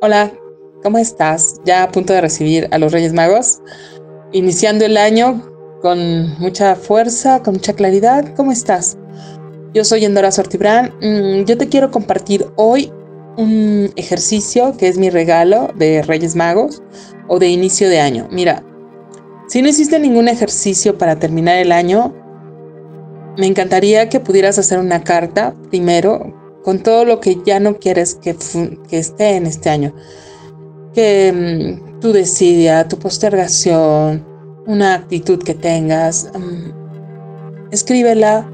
Hola, ¿cómo estás? Ya a punto de recibir a los Reyes Magos, iniciando el año con mucha fuerza, con mucha claridad. ¿Cómo estás? Yo soy Endora Sortibrán. Mm, yo te quiero compartir hoy un ejercicio que es mi regalo de Reyes Magos o de inicio de año. Mira, si no hiciste ningún ejercicio para terminar el año, me encantaría que pudieras hacer una carta primero con todo lo que ya no quieres que, esté en este año. Que mm, tu desidia, tu postergación, una actitud que tengas, mm, escríbela,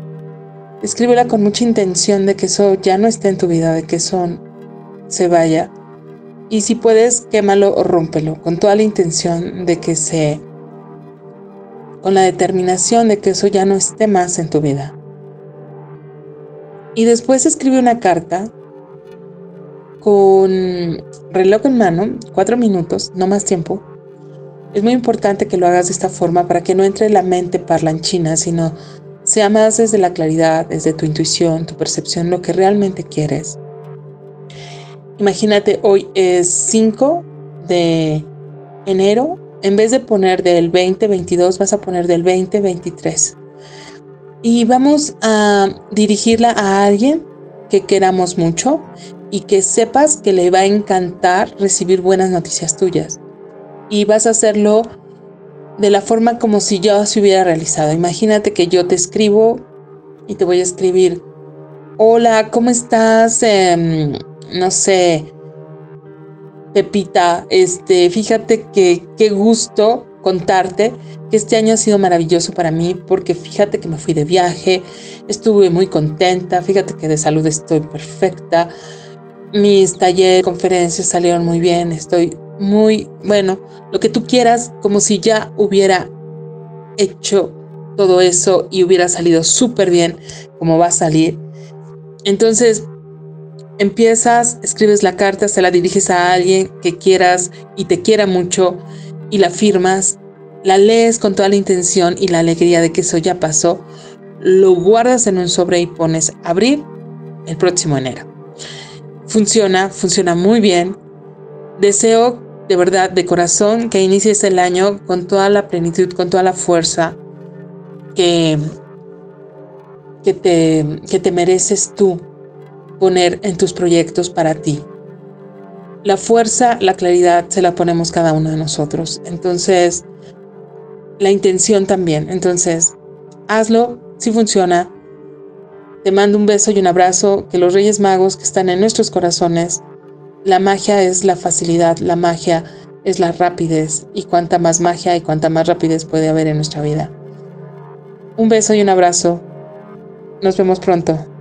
escríbela con mucha intención de que eso ya no esté en tu vida, de que eso se vaya. Y si puedes, quémalo o rómpelo, con toda la intención de que se, con la determinación de que eso ya no esté más en tu vida. Y después escribe una carta con reloj en mano, cuatro minutos, no más tiempo. Es muy importante que lo hagas de esta forma para que no entre la mente parlanchina, sino sea más desde la claridad, desde tu intuición, tu percepción, lo que realmente quieres. Imagínate, hoy es 5 de enero. En vez de poner del 2022, vas a poner del 2023 y vamos a dirigirla a alguien que queramos mucho y que sepas que le va a encantar recibir buenas noticias tuyas. Y vas a hacerlo de la forma como si yo se hubiera realizado. Imagínate que yo te escribo y te voy a escribir, hola, ¿cómo estás? Em, no sé, Pepita, este, fíjate que qué gusto contarte que este año ha sido maravilloso para mí porque fíjate que me fui de viaje, estuve muy contenta, fíjate que de salud estoy perfecta, mis talleres, conferencias salieron muy bien, estoy muy, bueno, lo que tú quieras, como si ya hubiera hecho todo eso y hubiera salido súper bien como va a salir. Entonces, empiezas, escribes la carta, se la diriges a alguien que quieras y te quiera mucho y la firmas, la lees con toda la intención y la alegría de que eso ya pasó, lo guardas en un sobre y pones abrir el próximo enero. Funciona, funciona muy bien. Deseo de verdad, de corazón, que inicies el año con toda la plenitud, con toda la fuerza que, que, te, que te mereces tú poner en tus proyectos para ti. La fuerza, la claridad se la ponemos cada uno de nosotros. Entonces, la intención también. Entonces, hazlo, si funciona. Te mando un beso y un abrazo. Que los Reyes Magos que están en nuestros corazones, la magia es la facilidad, la magia es la rapidez. Y cuanta más magia y cuanta más rapidez puede haber en nuestra vida. Un beso y un abrazo. Nos vemos pronto.